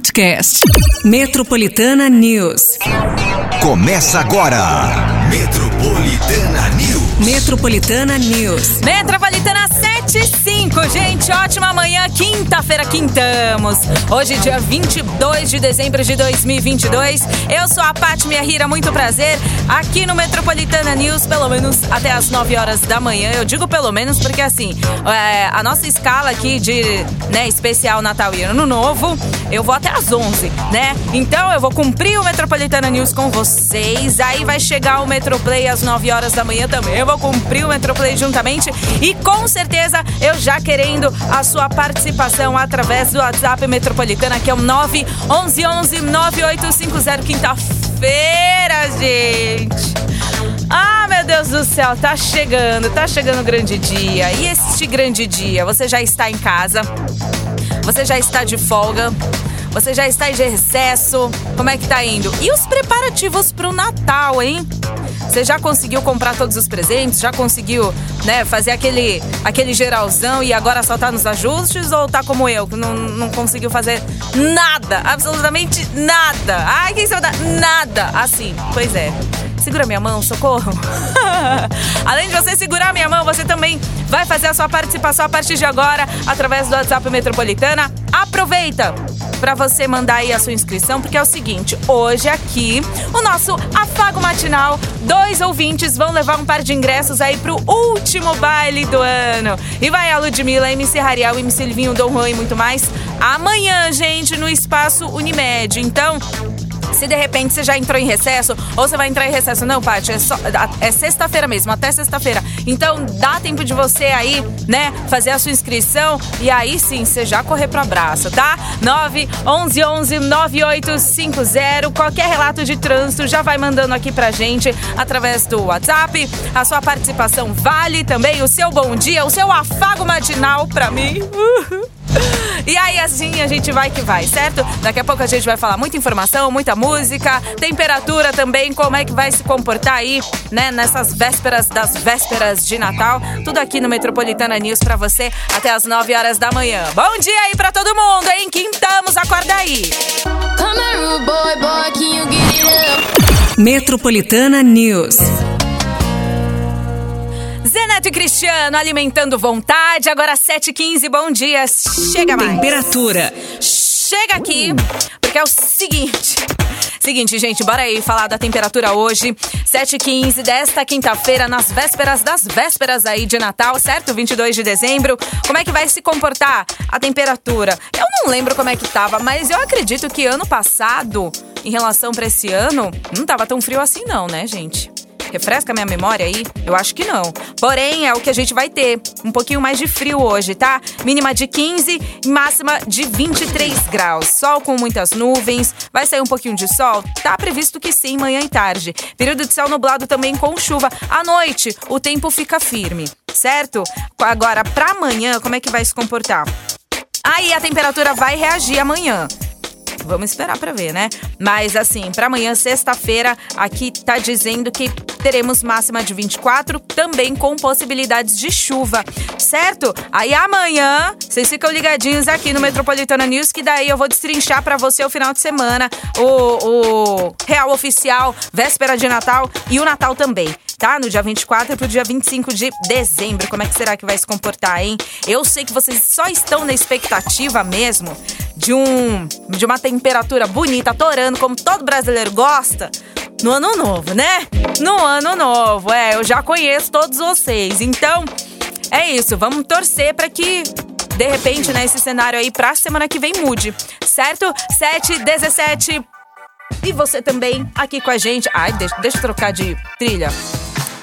podcast. Metropolitana News. Começa agora. Metropolitana News. Metropolitana News. Metropolitana 75, gente. Ótima manhã, quinta-feira, quintamos. Hoje, dia 22 de dezembro de 2022. Eu sou a Paty Rira, muito prazer. Aqui no Metropolitana News, pelo menos até as 9 horas da manhã. Eu digo pelo menos porque, assim, é, a nossa escala aqui de né, especial Natal e Ano Novo, eu vou até as 11, né? Então, eu vou cumprir o Metropolitana News com vocês. Aí vai chegar o Metroplay às 9 horas da manhã também. Eu vou cumprir o Metroplay juntamente. E com certeza eu já querendo a sua participação através do WhatsApp Metropolitana, que é o 911 9850 quinta-feira, gente. Ah, meu Deus do céu, tá chegando, tá chegando o grande dia. E este grande dia, você já está em casa? Você já está de folga? Você já está de recesso? Como é que tá indo? E os preparativos pro Natal, hein? Você já conseguiu comprar todos os presentes? Já conseguiu, né, fazer aquele, aquele geralzão e agora só tá nos ajustes? Ou tá como eu, que não, não conseguiu fazer nada? Absolutamente nada. Ai, quem sabe nada. Assim, pois é. Segura minha mão, socorro. Além de você segurar minha mão, você também vai fazer a sua participação a partir de agora através do WhatsApp Metropolitana. Aproveita para você mandar aí a sua inscrição, porque é o seguinte, hoje aqui, o nosso afago matinal, dois ouvintes vão levar um par de ingressos aí pro último baile do ano. E vai a Ludmilla, MC Rariel, MC Livinho, Dom Juan e muito mais. Amanhã, gente, no Espaço Unimed. Então, se de repente você já entrou em recesso, ou você vai entrar em recesso, não, Paty, é, é sexta-feira mesmo, até sexta-feira. Então dá tempo de você aí, né, fazer a sua inscrição e aí sim você já correr pro abraço, tá? 9 11 11 9850. Qualquer relato de trânsito já vai mandando aqui pra gente através do WhatsApp. A sua participação vale também o seu bom dia, o seu afago matinal pra mim. Uhum. E aí, assim, a gente vai que vai, certo? Daqui a pouco a gente vai falar muita informação, muita música, temperatura também, como é que vai se comportar aí, né, nessas vésperas das vésperas de Natal. Tudo aqui no Metropolitana News pra você até as 9 horas da manhã. Bom dia aí pra todo mundo, hein? Quintamos, acorda aí. Metropolitana News. E Cristiano alimentando vontade. Agora 7h15, bom dia. Chega mais. Temperatura. Chega aqui, porque é o seguinte. Seguinte, gente, bora aí falar da temperatura hoje. 7h15 desta quinta-feira, nas vésperas das vésperas aí de Natal, certo? 22 de dezembro. Como é que vai se comportar a temperatura? Eu não lembro como é que tava, mas eu acredito que ano passado, em relação para esse ano, não tava tão frio assim não, né, gente? Refresca minha memória aí? Eu acho que não. Porém, é o que a gente vai ter. Um pouquinho mais de frio hoje, tá? Mínima de 15 e máxima de 23 graus. Sol com muitas nuvens. Vai sair um pouquinho de sol? Tá previsto que sim, manhã e tarde. Período de céu nublado também com chuva. À noite, o tempo fica firme, certo? Agora, para amanhã, como é que vai se comportar? Aí a temperatura vai reagir amanhã. Vamos esperar para ver, né? Mas assim, para amanhã, sexta-feira, aqui tá dizendo que teremos máxima de 24, também com possibilidades de chuva, certo? Aí amanhã, vocês ficam ligadinhos aqui no Metropolitana News, que daí eu vou destrinchar para você o final de semana, o, o Real Oficial, véspera de Natal e o Natal também tá? No dia 24 pro dia 25 de dezembro. Como é que será que vai se comportar, hein? Eu sei que vocês só estão na expectativa mesmo de um de uma temperatura bonita, torando, como todo brasileiro gosta, no ano novo, né? No ano novo, é, eu já conheço todos vocês. Então, é isso, vamos torcer para que de repente, né, esse cenário aí pra semana que vem mude, certo? 7, 17. E você também aqui com a gente. Ai, deixa, deixa eu trocar de trilha.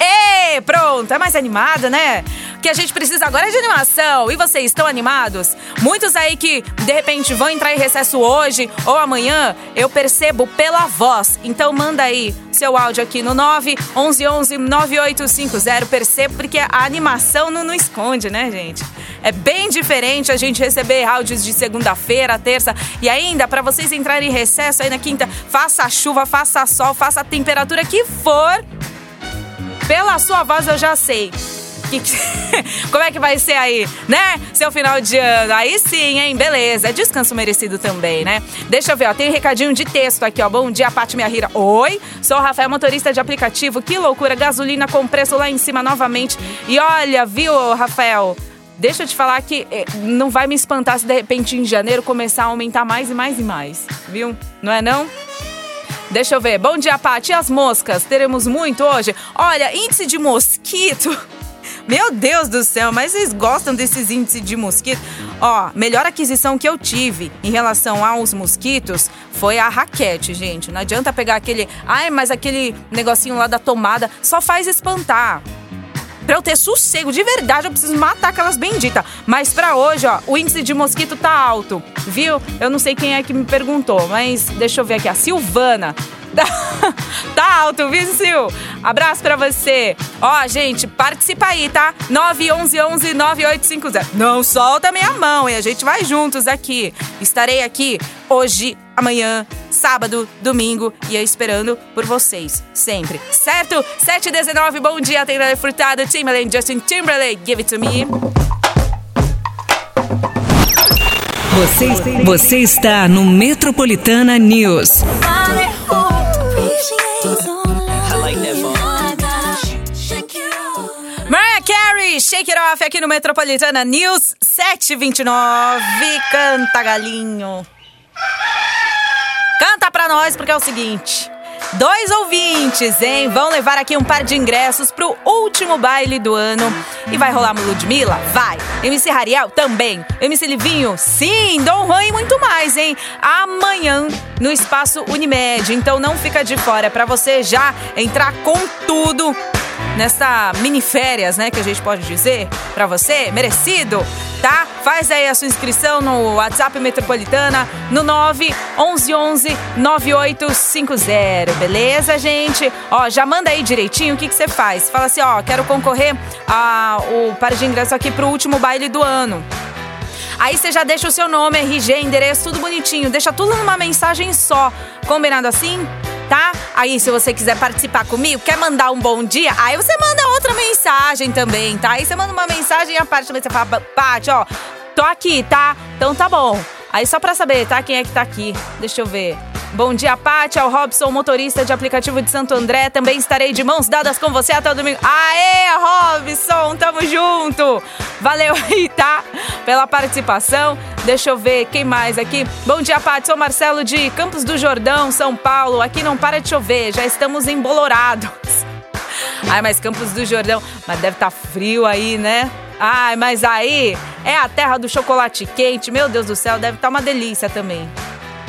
E pronto, é mais animada, né? Que a gente precisa agora é de animação. E vocês estão animados? Muitos aí que de repente vão entrar em recesso hoje ou amanhã, eu percebo pela voz. Então manda aí seu áudio aqui no 9 11 11 9850. Percebo porque a animação não, não esconde, né, gente? É bem diferente a gente receber áudios de segunda-feira, terça e ainda para vocês entrarem em recesso aí na quinta, faça chuva, faça sol, faça a temperatura que for. Pela sua voz eu já sei Que que- Como é que vai ser aí, né? Seu final de ano. Aí sim, hein? Beleza. É descanso merecido também, né? Deixa eu ver, ó. Tem um recadinho de texto aqui, ó. Bom dia, Paty Minha Rira. Oi, sou o Rafael, motorista de aplicativo. Que loucura, gasolina com preço lá em cima novamente. E olha, viu, Rafael? Deixa eu te falar que eh, não vai me espantar se de repente em janeiro começar a aumentar mais e mais e mais, viu? Não é não? Deixa eu ver. Bom dia, Paty. E as moscas? Teremos muito hoje? Olha, índice de mosquito. Meu Deus do céu, mas vocês gostam desses índices de mosquito? Ó, melhor aquisição que eu tive em relação aos mosquitos foi a raquete, gente. Não adianta pegar aquele. Ai, mas aquele negocinho lá da tomada só faz espantar. Pra eu ter sossego, de verdade, eu preciso matar aquelas benditas. Mas pra hoje, ó, o índice de mosquito tá alto, viu? Eu não sei quem é que me perguntou, mas deixa eu ver aqui. A Silvana. tá alto, viu, Sil? Abraço pra você. Ó, gente, participa aí, tá? 911 9850. Não solta minha mão e a gente vai juntos aqui. Estarei aqui hoje, amanhã, sábado, domingo e eu esperando por vocês, sempre. Certo? 719, bom dia, Taylor Furtado, Timberlake, Justin Timberlake, give it to me. Você, você está no Metropolitana News. Mariah Carey, Shake It Off aqui no Metropolitana News 729. Canta, galinho. Canta pra nós, porque é o seguinte. Dois ouvintes, hein? Vão levar aqui um par de ingressos pro último baile do ano. E vai rolar Ludmilla? Vai. MC Rariel? Também. MC Livinho? Sim. Dom Juan e muito mais, hein? Amanhã no Espaço Unimed. Então não fica de fora. Pra você já entrar com tudo nessa mini férias, né, que a gente pode dizer pra você, merecido, tá? Faz aí a sua inscrição no WhatsApp Metropolitana no 911 9850, beleza, gente? Ó, já manda aí direitinho o que que você faz. Fala assim, ó, quero concorrer ao par de ingresso aqui pro último baile do ano. Aí você já deixa o seu nome, RG, endereço, tudo bonitinho. Deixa tudo numa mensagem só. Combinado assim? Tá? Aí, se você quiser participar comigo, quer mandar um bom dia, aí você manda outra mensagem também, tá? Aí você manda uma mensagem e a parte também você fala, Paty, ó, tô aqui, tá? Então tá bom. Aí só pra saber, tá? Quem é que tá aqui? Deixa eu ver. Bom dia, Paty. O Robson, motorista de aplicativo de Santo André. Também estarei de mãos dadas com você até o domingo. Aê, Robson! Tamo junto! Valeu aí, tá? Pela participação. Deixa eu ver quem mais aqui. Bom dia, Paty. Sou Marcelo de Campos do Jordão, São Paulo. Aqui não para de chover. Já estamos embolorados. Ai, mas Campos do Jordão. Mas deve estar frio aí, né? Ai, mas aí é a terra do chocolate quente. Meu Deus do céu, deve estar uma delícia também.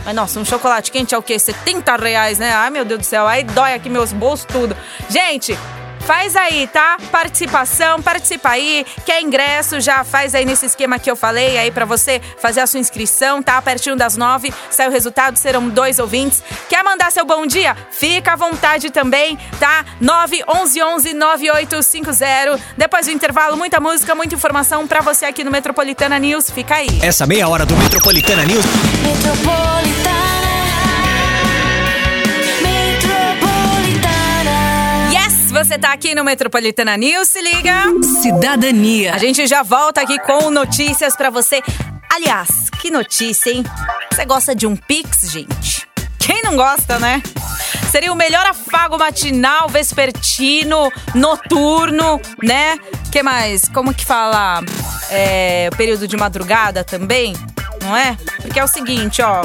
Mas nossa, um chocolate quente é o quê? 70 reais, né? Ai, meu Deus do céu, aí dói aqui meus bolsos tudo. Gente, faz aí, tá? Participação, participa aí. Quer ingresso, já faz aí nesse esquema que eu falei aí pra você fazer a sua inscrição, tá? Pertinho das nove, sai o resultado, serão dois ouvintes. Quer mandar seu bom dia? Fica à vontade também, tá? 911 9850. Depois do intervalo, muita música, muita informação pra você aqui no Metropolitana News. Fica aí. Essa meia hora do Metropolitana News Yes, você tá aqui no Metropolitana News, se liga. Cidadania. A gente já volta aqui com notícias pra você. Aliás, que notícia, hein? Você gosta de um Pix, gente? Quem não gosta, né? Seria o melhor afago matinal, vespertino, noturno, né? que mais? Como que fala? É, período de madrugada também, não é? Porque é o seguinte, ó.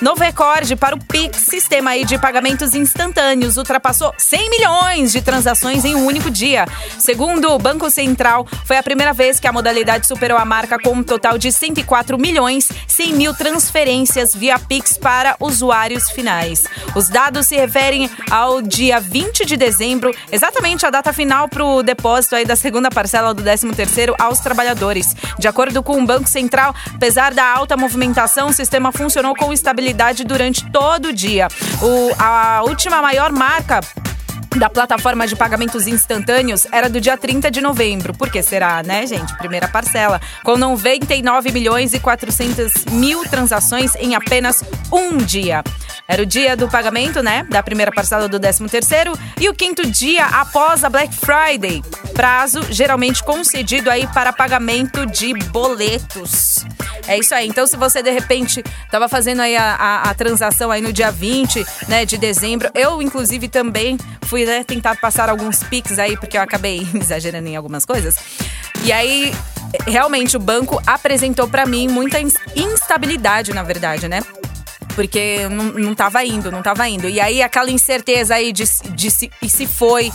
Novo recorde para o Pix, sistema aí de pagamentos instantâneos, ultrapassou 100 milhões de transações em um único dia. Segundo o Banco Central, foi a primeira vez que a modalidade superou a marca com um total de 104 milhões 100 mil transferências via Pix para usuários finais. Os dados se referem ao dia 20 de dezembro, exatamente a data final para o depósito aí da segunda parcela do 13º aos trabalhadores. De acordo com o Banco Central, apesar da alta movimentação, o sistema funcionou com estabilidade durante todo o dia. O, a última maior marca da plataforma de pagamentos instantâneos era do dia 30 de novembro. Por que será, né, gente? Primeira parcela. Com 99 milhões e 400 mil transações em apenas um dia. era o dia do pagamento, né? Da primeira parcela do 13 terceiro e o quinto dia após a Black Friday. Prazo geralmente concedido aí para pagamento de boletos. É isso aí. Então, se você de repente estava fazendo aí a, a, a, transação aí no dia 20 né, de dezembro, eu, inclusive, também fui né, tentar passar alguns pics aí, porque eu acabei exagerando em algumas coisas. E aí, realmente, o banco apresentou para mim muita instabilidade, na verdade, né? porque não, não tava indo, não tava indo. E aí aquela incerteza aí de, de se, e se foi,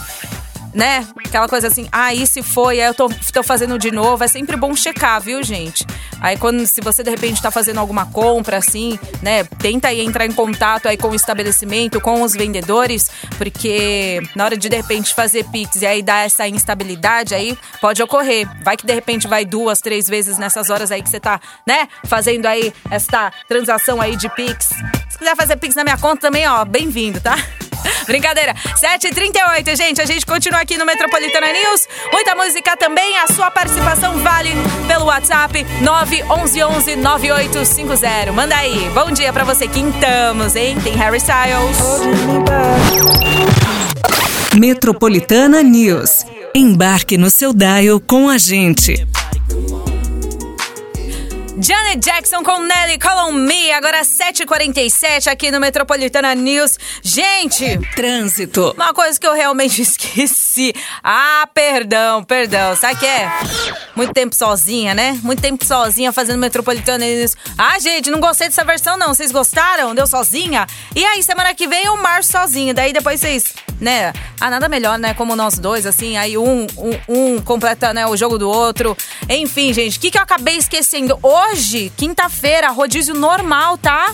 né? Aquela coisa assim, ah, se foi, aí eu tô, tô fazendo de novo. É sempre bom checar, viu, gente? Aí quando, se você de repente tá fazendo alguma compra, assim, né? Tenta aí entrar em contato aí com o estabelecimento, com os vendedores, porque na hora de de repente fazer Pix e aí dar essa instabilidade aí, pode ocorrer. Vai que de repente vai duas, três vezes nessas horas aí que você tá, né? Fazendo aí esta transação aí de Pix. Se quiser fazer Pix na minha conta também, ó, bem-vindo, tá? Brincadeira. 7h38, gente. A gente continua aqui no Metropolitana News. Muita música também. A sua participação vale pelo WhatsApp 911 9850. Manda aí. Bom dia pra você. Quintamos, hein? Tem Harry Styles. Metropolitana News. Embarque no seu dial com a gente. Janet Jackson com Nelly Call on Me, agora 7h47 aqui no Metropolitana News. Gente, trânsito. Uma coisa que eu realmente esqueci. Ah, perdão, perdão. Sabe o que é? Muito tempo sozinha, né? Muito tempo sozinha fazendo Metropolitana News. Ah, gente, não gostei dessa versão não. Vocês gostaram? Deu sozinha? E aí, semana que vem eu marcho sozinha. Daí depois vocês, né? Ah, nada melhor, né? Como nós dois, assim. Aí um, um, um completa né, o jogo do outro. Enfim, gente, o que, que eu acabei esquecendo? Hoje hoje, quinta-feira, rodízio normal, tá?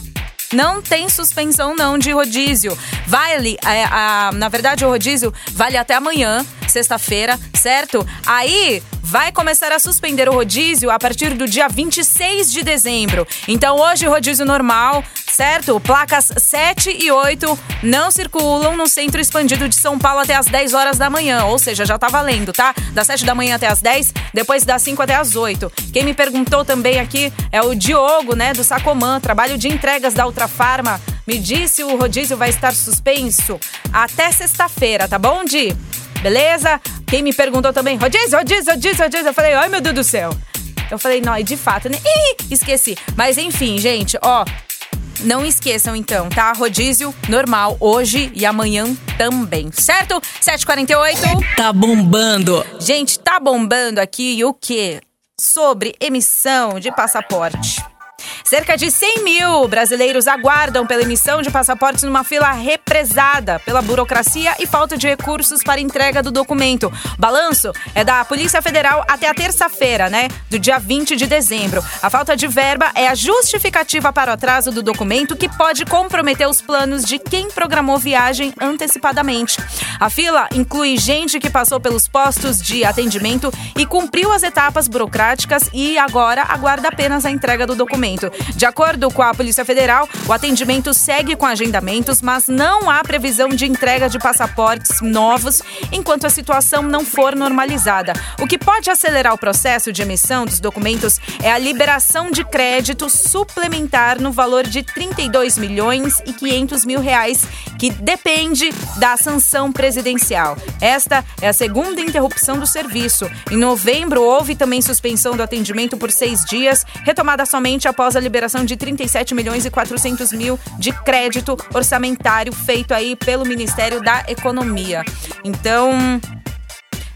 Não tem suspensão não de rodízio. Vale, é, a, na verdade o rodízio vale até amanhã, sexta-feira, certo? Aí vai começar a suspender o rodízio a partir do dia 26 de dezembro. Então hoje rodízio normal, certo? Placas 7 e 8 não circulam no centro expandido de São Paulo até as 10 horas da manhã, ou seja, já tá valendo, tá? Das 7 da manhã até as 10, depois das 5 até as 8. Quem me perguntou também aqui é o Diogo, né, do Sacomã, trabalho de entregas da Ultrafarma. Me disse o rodízio vai estar suspenso até sexta-feira, tá bom, Di? Beleza? Quem me perguntou também, rodízio, rodízio, rodízio, rodízio. Eu falei, ai meu Deus do céu. Eu falei, não, e de fato, né? Ih, esqueci. Mas enfim, gente, ó, não esqueçam então, tá? Rodízio normal hoje e amanhã também, certo? 7h48. Tá bombando. Gente, tá bombando aqui o quê? Sobre emissão de passaporte. Cerca de 100 mil brasileiros aguardam pela emissão de passaportes numa fila represada pela burocracia e falta de recursos para entrega do documento. Balanço é da Polícia Federal até a terça-feira, né? Do dia 20 de dezembro. A falta de verba é a justificativa para o atraso do documento que pode comprometer os planos de quem programou viagem antecipadamente. A fila inclui gente que passou pelos postos de atendimento e cumpriu as etapas burocráticas e agora aguarda apenas a entrega do documento. De acordo com a Polícia Federal, o atendimento segue com agendamentos, mas não há previsão de entrega de passaportes novos enquanto a situação não for normalizada. O que pode acelerar o processo de emissão dos documentos é a liberação de crédito suplementar no valor de 32 milhões e 500 mil reais, que depende da sanção presidencial. Esta é a segunda interrupção do serviço. Em novembro, houve também suspensão do atendimento por seis dias, retomada somente após após a liberação de 37 milhões e 400 mil de crédito orçamentário feito aí pelo Ministério da Economia. Então,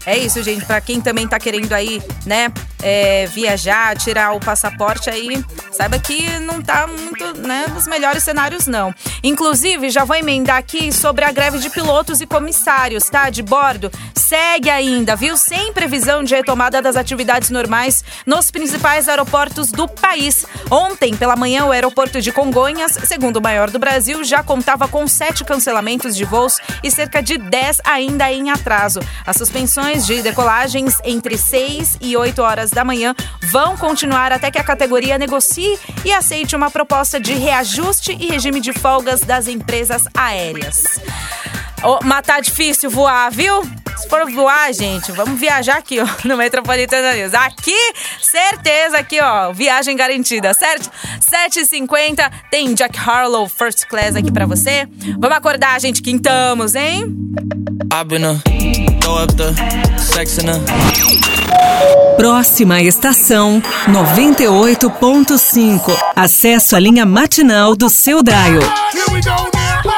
é isso, gente. Para quem também tá querendo aí, né, é, viajar, tirar o passaporte aí, saiba que não tá muito, né, nos melhores cenários, não. Inclusive, já vou emendar aqui sobre a greve de pilotos e comissários, tá? De bordo. Segue ainda, viu? Sem previsão de retomada das atividades normais nos principais aeroportos do país. Ontem, pela manhã, o aeroporto de Congonhas, segundo o maior do Brasil, já contava com sete cancelamentos de voos e cerca de dez ainda em atraso. As suspensões de decolagens entre 6 e 8 horas da manhã vão continuar até que a categoria negocie e aceite uma proposta de reajuste e regime de folgas das empresas aéreas. Oh, mas tá difícil voar, viu? Se for voar, gente, vamos viajar aqui, ó, no Metropolitana News. Aqui, certeza aqui, ó, viagem garantida, certo? 7h50, tem Jack Harlow First Class aqui pra você. Vamos acordar, gente, quintamos, hein? Próxima estação 98.5. Acesso à linha matinal do seu Daio.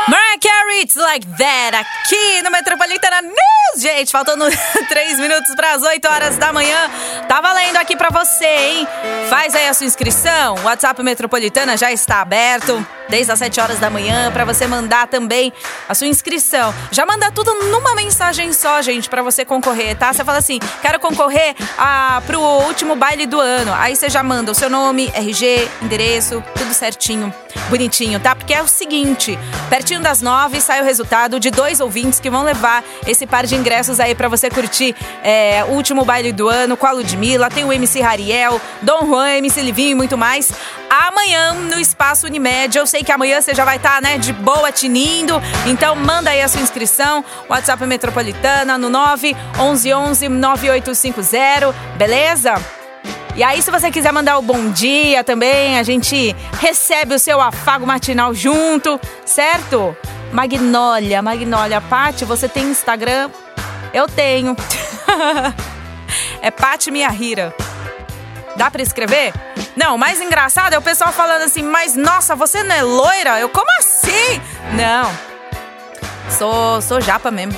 Mariah Carey, It's Like That, aqui no Metropolitana News. Gente, faltando 3 minutos para as 8 horas da manhã. Tá valendo aqui para você, hein? Faz aí a sua inscrição. O WhatsApp Metropolitana já está aberto desde as 7 horas da manhã para você mandar também a sua inscrição. Já manda tudo numa mensagem só, gente, para você concorrer, tá? Você fala assim: "Quero concorrer a pro último baile do ano". Aí você já manda o seu nome, RG, endereço, tudo certinho, bonitinho, tá? Porque é o seguinte, pertinho das 9 sai o resultado de dois ouvintes que vão levar esse par de ingressos aí para você curtir é, o último baile do ano com a Ludmilla, tem o MC Rariel, Dom Juan, MC Livinho e muito mais. Amanhã no Espaço Unimed, eu sei que amanhã você já vai estar, tá, né, de boa tinindo, então manda aí a sua inscrição, WhatsApp Metropolitana no 9 11 11 9850, beleza? E aí, se você quiser mandar o bom dia também, a gente recebe o seu afago matinal junto, certo? Magnólia, Magnólia. Pati, você tem Instagram? Eu tenho. é Pati Minha Rira. Dá pra escrever? Não, o mais engraçado é o pessoal falando assim, mas nossa, você não é loira? Eu, como assim? Não. Sou, sou japa mesmo.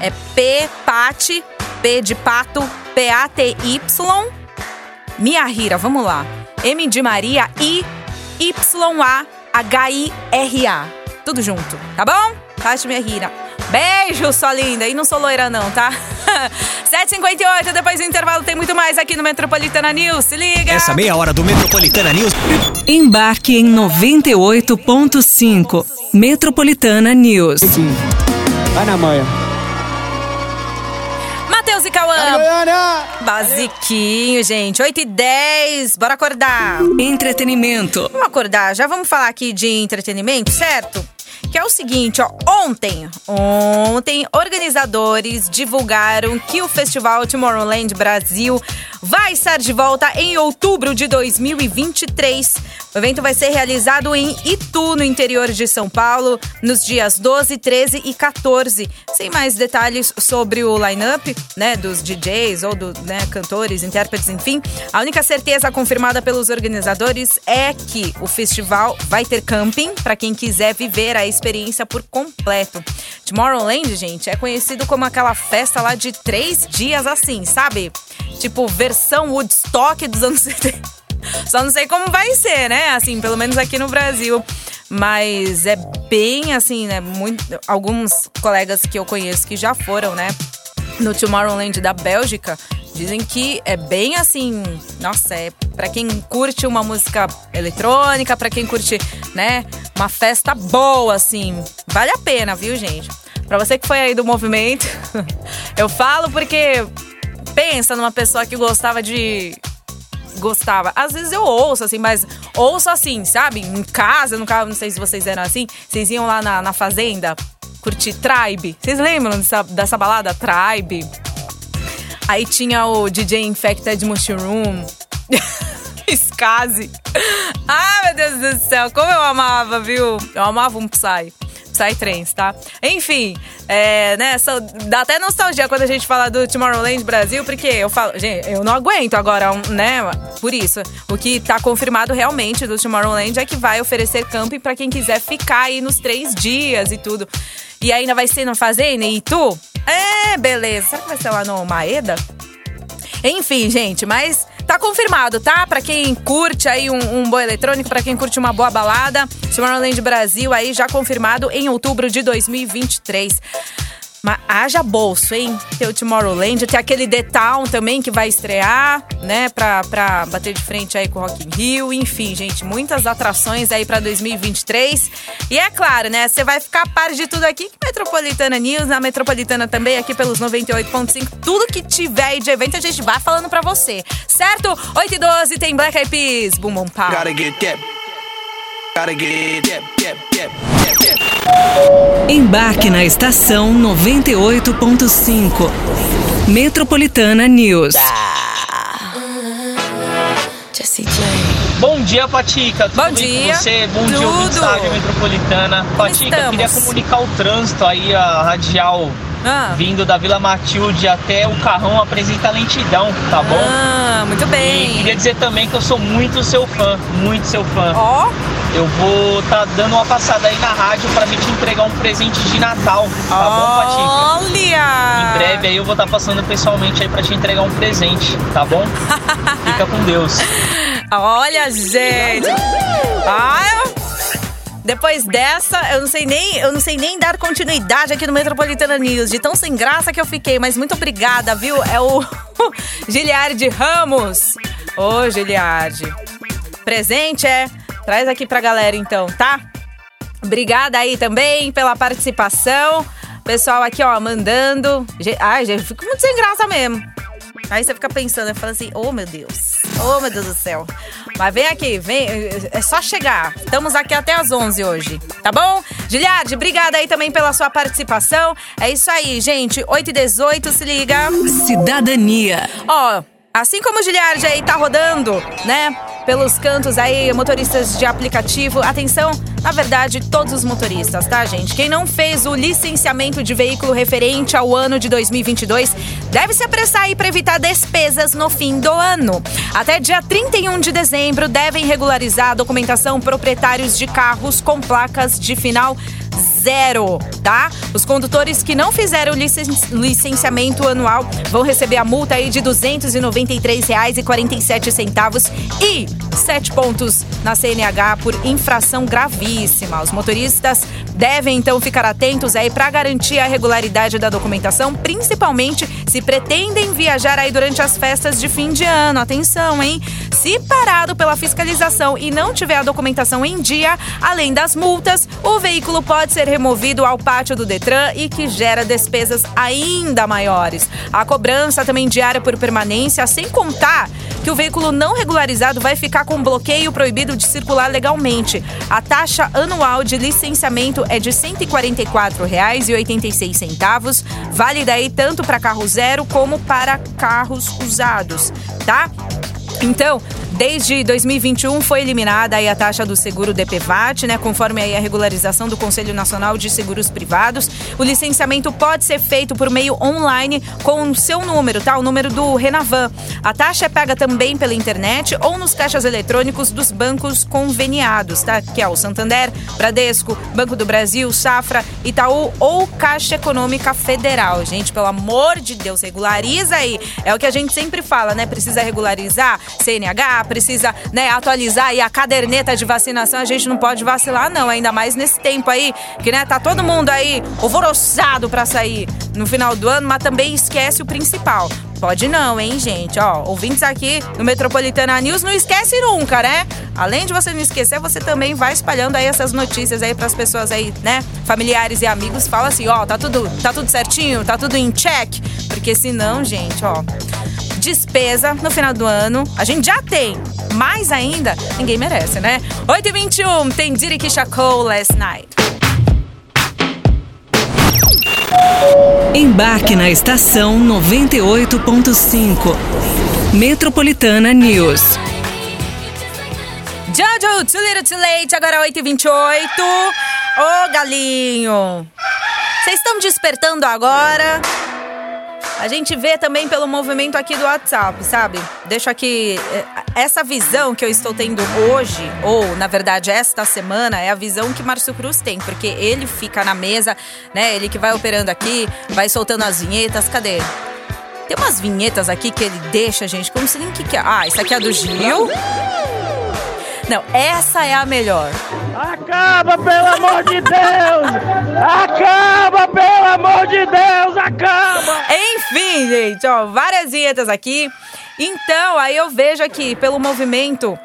É P, Pati, P de pato, P-A-T-Y, Minha Rira, vamos lá. M de Maria, I, Y-A-H-I-R-A. Tudo junto, tá bom? Pati Minha Rira. Beijo, sua linda. E não sou loira, não, tá? 7h58, depois do intervalo tem muito mais aqui no Metropolitana News. Se liga! Essa meia hora do Metropolitana News. Embarque em 98.5. Metropolitana News. Vai na manhã. Matheus e Cauã. Basiquinho, gente. 8 e 10. Bora acordar. Entretenimento. Vamos acordar. Já vamos falar aqui de entretenimento, certo? Que é o seguinte, ó, ontem, ontem organizadores divulgaram que o festival Tomorrowland Brasil vai estar de volta em outubro de 2023. O evento vai ser realizado em Itu, no interior de São Paulo, nos dias 12, 13 e 14. Sem mais detalhes sobre o line-up, né, dos DJs ou dos né, cantores, intérpretes, enfim. A única certeza confirmada pelos organizadores é que o festival vai ter camping para quem quiser viver a experiência por completo. Tomorrowland, gente, é conhecido como aquela festa lá de três dias assim, sabe? Tipo, versão Woodstock dos anos 70. Só não sei como vai ser, né? Assim, pelo menos aqui no Brasil. Mas é bem assim, né? Muito, alguns colegas que eu conheço que já foram, né? No Tomorrowland da Bélgica, dizem que é bem assim, nossa, é para quem curte uma música eletrônica, para quem curte, né, uma festa boa assim. Vale a pena, viu, gente? Para você que foi aí do movimento, eu falo porque pensa numa pessoa que gostava de gostava. Às vezes eu ouço, assim, mas ouço assim, sabe? Em casa, no carro, não sei se vocês eram assim. Vocês iam lá na, na fazenda curtir Tribe. Vocês lembram dessa, dessa balada Tribe? Aí tinha o DJ Infected Mushroom. Skazi. Ai, meu Deus do céu, como eu amava, viu? Eu amava um Psy. Psytrance, tá? Enfim, é, né, dá até nostalgia quando a gente fala do Tomorrowland Brasil, porque eu falo, gente, eu não aguento agora, né, por isso. O que tá confirmado realmente do Tomorrowland é que vai oferecer camping para quem quiser ficar aí nos três dias e tudo. E ainda vai ser no Fazenda e tu? É, beleza. Será que vai ser lá no Maeda? Enfim, gente, mas Tá confirmado, tá? Pra quem curte aí um, um boa eletrônico, pra quem curte uma boa balada, Tomorrowland Brasil aí já confirmado em outubro de 2023. Mas haja bolso, hein? Tem o Tomorrowland, tem aquele The Town também que vai estrear, né? Pra, pra bater de frente aí com o Rock in Rio. Enfim, gente, muitas atrações aí pra 2023. E é claro, né? Você vai ficar par de tudo aqui. Metropolitana News, na Metropolitana também, aqui pelos 98.5. Tudo que tiver aí de evento, a gente vai falando pra você. Certo? 8 e 12 tem Black Eyed Peas. Boom, boom, pau. Gotta get it, Embarque na estação 98.5. Metropolitana News. J. Bom dia, Patica. Tudo Bom bem dia. com você? Bom dia, Tudo. ouvintes da Rádio Metropolitana. Patica, estamos? queria comunicar o trânsito aí, a radial Ah. vindo da Vila Matilde até o Carrão apresenta lentidão, tá bom? Ah, muito E bem. queria dizer também que eu sou muito seu fã, muito seu fã. Ó, Eu vou tá dando uma passada aí na rádio pra me te entregar um presente de Natal, tá bom, Patica? olha! Em breve aí eu vou estar passando pessoalmente aí pra te entregar um presente, tá bom? Fica com Deus. Olha, gente. Ah, eu- depois dessa, eu não sei nem, eu não sei nem dar continuidade aqui no Metropolitana News, de tão sem graça que eu fiquei, mas muito obrigada, viu? É o Giliardi Ramos. Ô, Giliardi. Presente é? Traz aqui pra galera então, tá? Obrigada aí também pela participação. Pessoal aqui, ó, mandando. Ai, gente, eu fico muito sem graça mesmo. Aí você fica pensando, fala assim, oh meu Deus, oh meu Deus do céu. Mas vem aqui, vem, é só chegar. Estamos aqui até às 11 hoje, tá bom? Giliardi, obrigada aí também pela sua participação. É isso aí, gente, 8 e 18, se liga. Cidadania. Ó, assim como o Giliardi aí tá rodando, né? Pelos cantos aí, motoristas de aplicativo. Atenção, na verdade, todos os motoristas, tá, gente? Quem não fez o licenciamento de veículo referente ao ano de 2022 deve se apressar aí para evitar despesas no fim do ano. Até dia 31 de dezembro devem regularizar a documentação proprietários de carros com placas de final zero, tá? Os condutores que não fizeram licen- licenciamento anual vão receber a multa aí de R$ 293,47 e 7 pontos na CNH por infração gravíssima. Os motoristas devem então ficar atentos aí para garantir a regularidade da documentação, principalmente se pretendem viajar aí durante as festas de fim de ano. Atenção, hein? Se parado pela fiscalização e não tiver a documentação em dia, além das multas, o veículo pode ser removido ao pátio do Detran e que gera despesas ainda maiores. A cobrança também diária por permanência, sem contar que o veículo não regularizado vai ficar com bloqueio proibido de circular legalmente. A taxa anual de licenciamento é de R$ 144,86, válida aí tanto para carro zero como para carros usados, tá? Então, desde 2021 foi eliminada a taxa do seguro DPVAT, né, conforme a regularização do Conselho Nacional de Seguros Privados. O licenciamento pode ser feito por meio online com o seu número, tá? O número do Renavan. A taxa é paga também pela internet ou nos caixas eletrônicos dos bancos conveniados, tá? Que é o Santander, Bradesco, Banco do Brasil, Safra, Itaú ou Caixa Econômica Federal. Gente, pelo amor de Deus, regulariza aí. É o que a gente sempre fala, né? Precisa regularizar CNH, precisa, né, atualizar aí a caderneta de vacinação. A gente não pode vacilar não, ainda mais nesse tempo aí, que né, tá todo mundo aí alvoroçado pra sair no final do ano, mas também esquece o principal. Pode não, hein, gente? Ó, ouvintes aqui no Metropolitana News, não esquece nunca, né? Além de você não esquecer, você também vai espalhando aí essas notícias aí pras pessoas aí, né? Familiares e amigos. Fala assim, ó, tá tudo, tá tudo certinho, tá tudo em check. Porque senão, gente, ó, despesa no final do ano, a gente já tem. Mais ainda, ninguém merece, né? 8h21, tem Diddy Kishako Last Night. Embarque na estação 98.5. Metropolitana News. Jojo, too little too late, agora 8h28. Ô, galinho. Vocês estão despertando agora? A gente vê também pelo movimento aqui do WhatsApp, sabe? Deixo aqui eh, essa visão que eu estou tendo hoje, ou na verdade esta semana, é a visão que Márcio Cruz tem, porque ele fica na mesa, né? Ele que vai operando aqui, vai soltando as vinhetas. Cadê? Tem umas vinhetas aqui que ele deixa, gente, como se nem que que é. Ah, isso aqui é do Gil. Não, essa é a melhor. Acaba, pelo amor de Deus! Acaba, pelo amor de Deus! Acaba! Enfim, gente, ó, várias vinhetas aqui. Então, aí eu vejo aqui, pelo movimento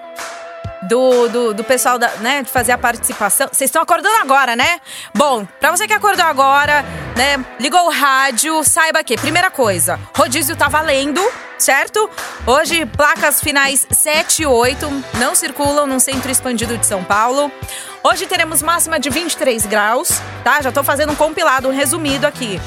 do, do, do pessoal, da, né, de fazer a participação. Vocês estão acordando agora, né? Bom, pra você que acordou agora, né, ligou o rádio, saiba que, primeira coisa, rodízio tá valendo. certo? Hoje, placas finais 7 e 8 não circulam no centro expandido de São Paulo. Hoje teremos máxima de 23 graus, tá? Já tô fazendo um compilado, um resumido aqui.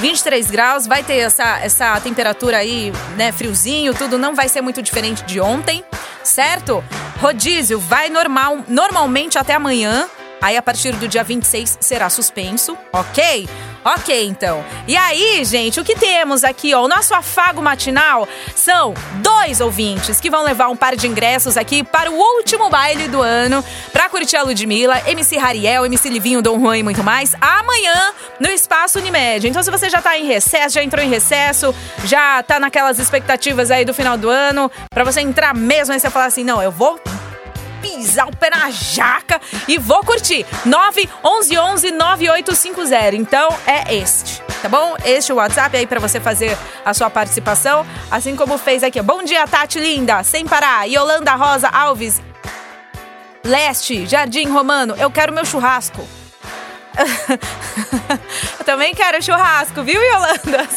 23 graus, vai ter essa, essa temperatura aí, né, friozinho, tudo não vai ser muito diferente de ontem, certo? Rodízio vai normal, normalmente até amanhã, aí a partir do dia 26 será suspenso, ok? Ok, então. E aí, gente, o que temos aqui, ó? O nosso afago matinal são dois ouvintes que vão levar um par de ingressos aqui para o último baile do ano para curtir a Ludmilla, MC Rariel, MC Livinho, Dom Juan e muito mais, amanhã no Espaço Unimed. Então, se você já tá em recesso, já entrou em recesso, já tá naquelas expectativas aí do final do ano, para você entrar mesmo e você falar assim: não, eu vou pisar o pé na jaca e vou curtir. 9 11 11 9850. Então é este, tá bom? Este é o WhatsApp aí para você fazer a sua participação, assim como fez aqui. Bom dia, Tati linda, sem parar. Yolanda Rosa Alves, Leste, Jardim Romano, eu quero meu churrasco. Eu também quero churrasco, viu, Yolanda?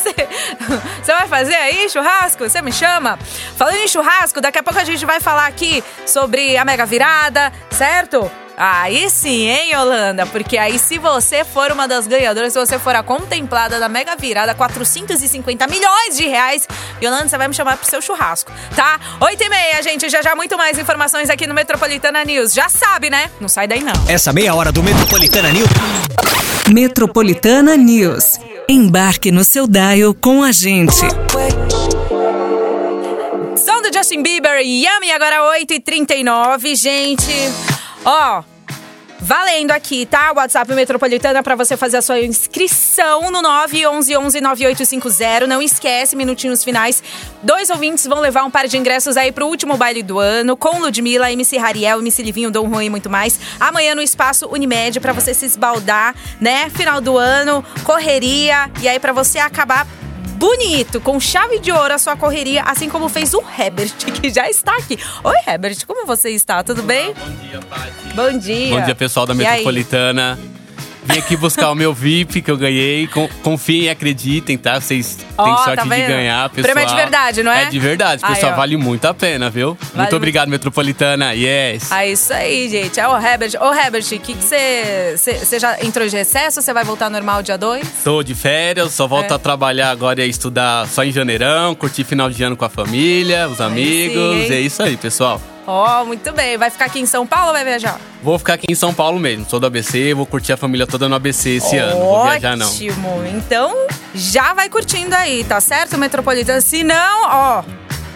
Você vai fazer aí churrasco? Você me chama? Falando em churrasco, daqui a pouco a gente vai falar aqui sobre a mega virada, certo? Aí sim, hein, Yolanda? Porque aí, se você for uma das ganhadoras, se você for a contemplada da mega virada, 450 milhões de reais, Yolanda, você vai me chamar pro seu churrasco, tá? 8 e meia, gente. Já já muito mais informações aqui no Metropolitana News. Já sabe, né? Não sai daí, não. Essa meia hora do Metropolitana News. Metropolitana News. Embarque no seu dial com a gente. Som do Justin Bieber, Yummy, agora 8h39, gente. Ó, valendo aqui, tá? WhatsApp Metropolitana para você fazer a sua inscrição no 911-9850. Não esquece, minutinhos finais. Dois ouvintes vão levar um par de ingressos aí pro último baile do ano, com Ludmilla, MC Rariel, MC Livinho, Dom Juan e muito mais. Amanhã no Espaço Unimed para você se esbaldar, né? Final do ano, correria, e aí para você acabar bonito, com chave de ouro a sua correria, assim como fez o Herbert, que já está aqui. Oi, Herbert, como você está? Tudo bem? Bom dia, Paty. Bom dia. Bom dia, pessoal da E aí? Vim aqui buscar o meu VIP que eu ganhei. Confiem e acreditem, tá? Vocês têm Ó, sorte tá de ganhar, pessoal. Prêmio é de verdade, não é? É de verdade, Aí, pessoal. ó. vale muito a pena, viu? Vale muito obrigado, Metropolitana. Yes. É isso aí, gente. É o Herbert. Ô, Herbert, o que você. Você já entrou de recesso? Você vai voltar normal dia 2? Tô de férias, só volto É. a trabalhar agora e a estudar só em janeirão, curtir final de ano com a família, os amigos. hein? é isso aí, pessoal. Ó, muito bem. Vai ficar aqui em São Paulo ou vai viajar? Vou ficar aqui em São Paulo mesmo, sou do ABC, vou curtir a família toda no ABC esse ano. Não Vou viajar, não. Ótimo. Então, já vai curtindo aí, tá certo, Metropolitana? Se não, ó,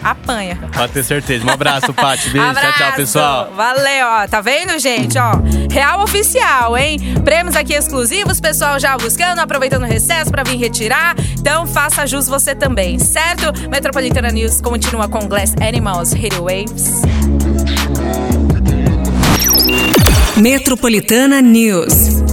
apanha. Pode ter certeza. Um abraço, Paty. Beijo, tchau, tchau, Abraço. pessoal. Valeu, ó. Tá vendo, gente? Ó, real oficial, hein? Prêmios aqui exclusivos, pessoal já buscando, aproveitando o recesso pra vir retirar. Então faça jus você também, certo? Metropolitana News continua com Glass Animals Radio Waves. Metropolitana News.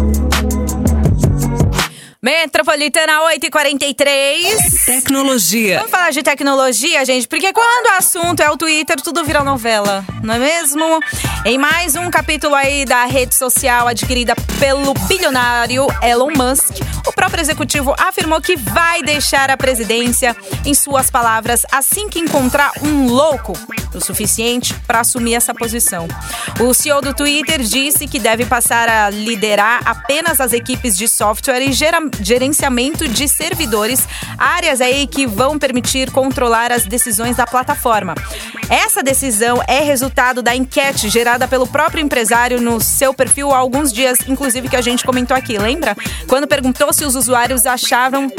Metropolitana 843. Tecnologia. Vamos falar de tecnologia, gente, porque quando o assunto é o Twitter, tudo vira novela, não é mesmo? Em mais um capítulo aí da rede social adquirida pelo bilionário Elon Musk, o próprio executivo afirmou que vai deixar a presidência, em suas palavras, assim que encontrar um louco o suficiente para assumir essa posição. O CEO do Twitter disse que deve passar a liderar apenas as equipes de software e gera- gerenciamento de servidores, áreas aí que vão permitir controlar as decisões da plataforma. Essa decisão é resultado da enquete gerada pelo próprio empresário no seu perfil há alguns dias, inclusive que a gente comentou aqui, lembra? Quando perguntou se os usuários achavam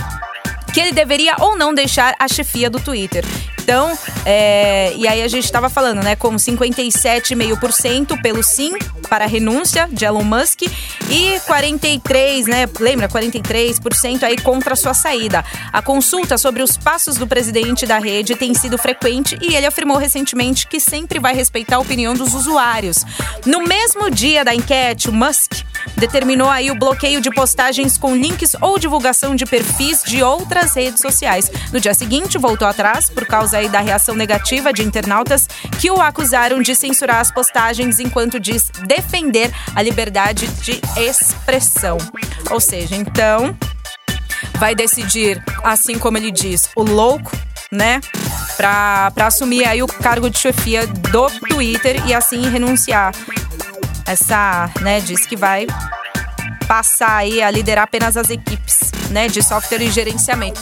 que ele deveria ou não deixar a chefia do Twitter. Então, é, e aí a gente estava falando, né, com 57,5% pelo sim para a renúncia de Elon Musk e 43, né, lembra, 43% aí contra sua saída. A consulta sobre os passos do presidente da rede tem sido frequente e ele afirmou recentemente que sempre vai respeitar a opinião dos usuários. No mesmo dia da enquete, o Musk determinou aí o bloqueio de postagens com links ou divulgação de perfis de outras redes sociais. No dia seguinte, voltou atrás por causa aí da reação negativa de internautas que o acusaram de censurar as postagens enquanto diz defender a liberdade de expressão. Ou seja, então vai decidir, assim como ele diz, o louco, né? para assumir aí o cargo de chefia do Twitter e assim renunciar. Essa, né, diz que vai passar aí a liderar apenas as equipes, né, de software e gerenciamento.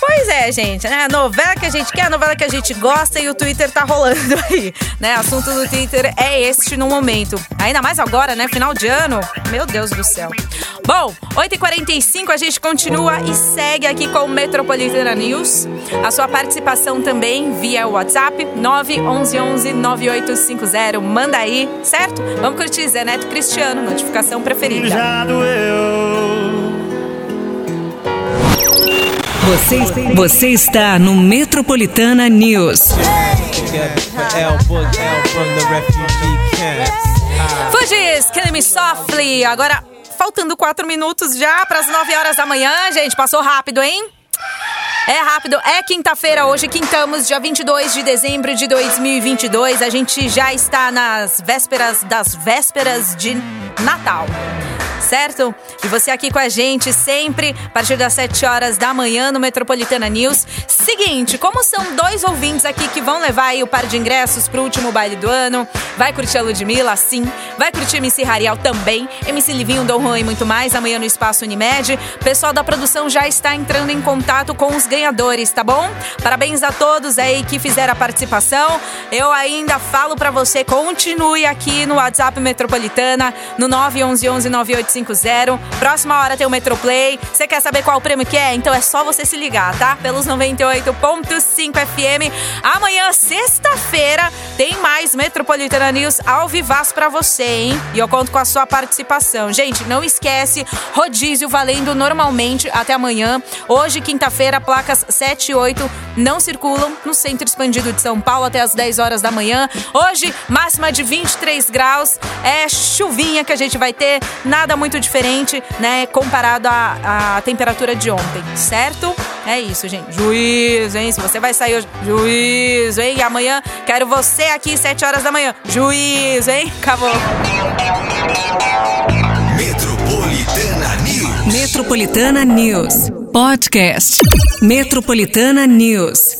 Pois é, gente, né? A novela que a gente quer, a novela que a gente gosta e o Twitter tá rolando aí, né? Assunto do Twitter é este no momento. Ainda mais agora, né? Final de ano. Meu Deus do céu. Bom, 8h45 a gente continua e segue aqui com o Metropolitana News. A sua participação também via WhatsApp 911 9850. Manda aí, certo? Vamos curtir Zé Neto Cristiano, notificação preferida. Já doeu. Você, você está no Metropolitana News. Fugis, Killing Me Softly. Agora, faltando quatro minutos já para as 9 horas da manhã, gente. Passou rápido, hein? É rápido, é quinta-feira hoje, quintamos, dia 22 de dezembro de 2022. A gente já está nas vésperas das vésperas de Natal. Certo? E você aqui com a gente sempre, a partir das 7 horas da manhã no Metropolitana News. Seguinte, como são dois ouvintes aqui que vão levar aí o par de ingressos pro último baile do ano, vai curtir a Ludmilla, sim, vai curtir MC Rariel também, MC Livinho, Dom Juan e muito mais, amanhã no Espaço Unimed. O pessoal da produção já está entrando em contato com os ganhadores, tá bom? Parabéns a todos aí que fizeram a participação. Eu ainda falo para você, continue aqui no WhatsApp Metropolitana, no 911-9850. Próxima hora tem o Metroplay. Você quer saber qual o prêmio que é? Então é só você se ligar, tá? Pelos 98.5 FM. Amanhã, sexta-feira, tem mais Metropolitana News ao vivaço pra você, hein? E eu conto com a sua participação. Gente, não esquece, rodízio valendo normalmente até amanhã. Hoje, quinta-feira, placas 7 e 8 não circulam no Centro Expandido de São Paulo até as 10 horas da manhã. Hoje, máxima de 23 graus. É chuvinha que a gente vai ter, nada muito diferente, né, comparado à, à temperatura de ontem, certo? É isso, gente. Juízo, hein? Se você vai sair hoje, juízo, hein? E amanhã quero você aqui, 7 horas da manhã. Juízo, hein? Acabou. Metropolitana News. Metropolitana News. Podcast. Metropolitana News.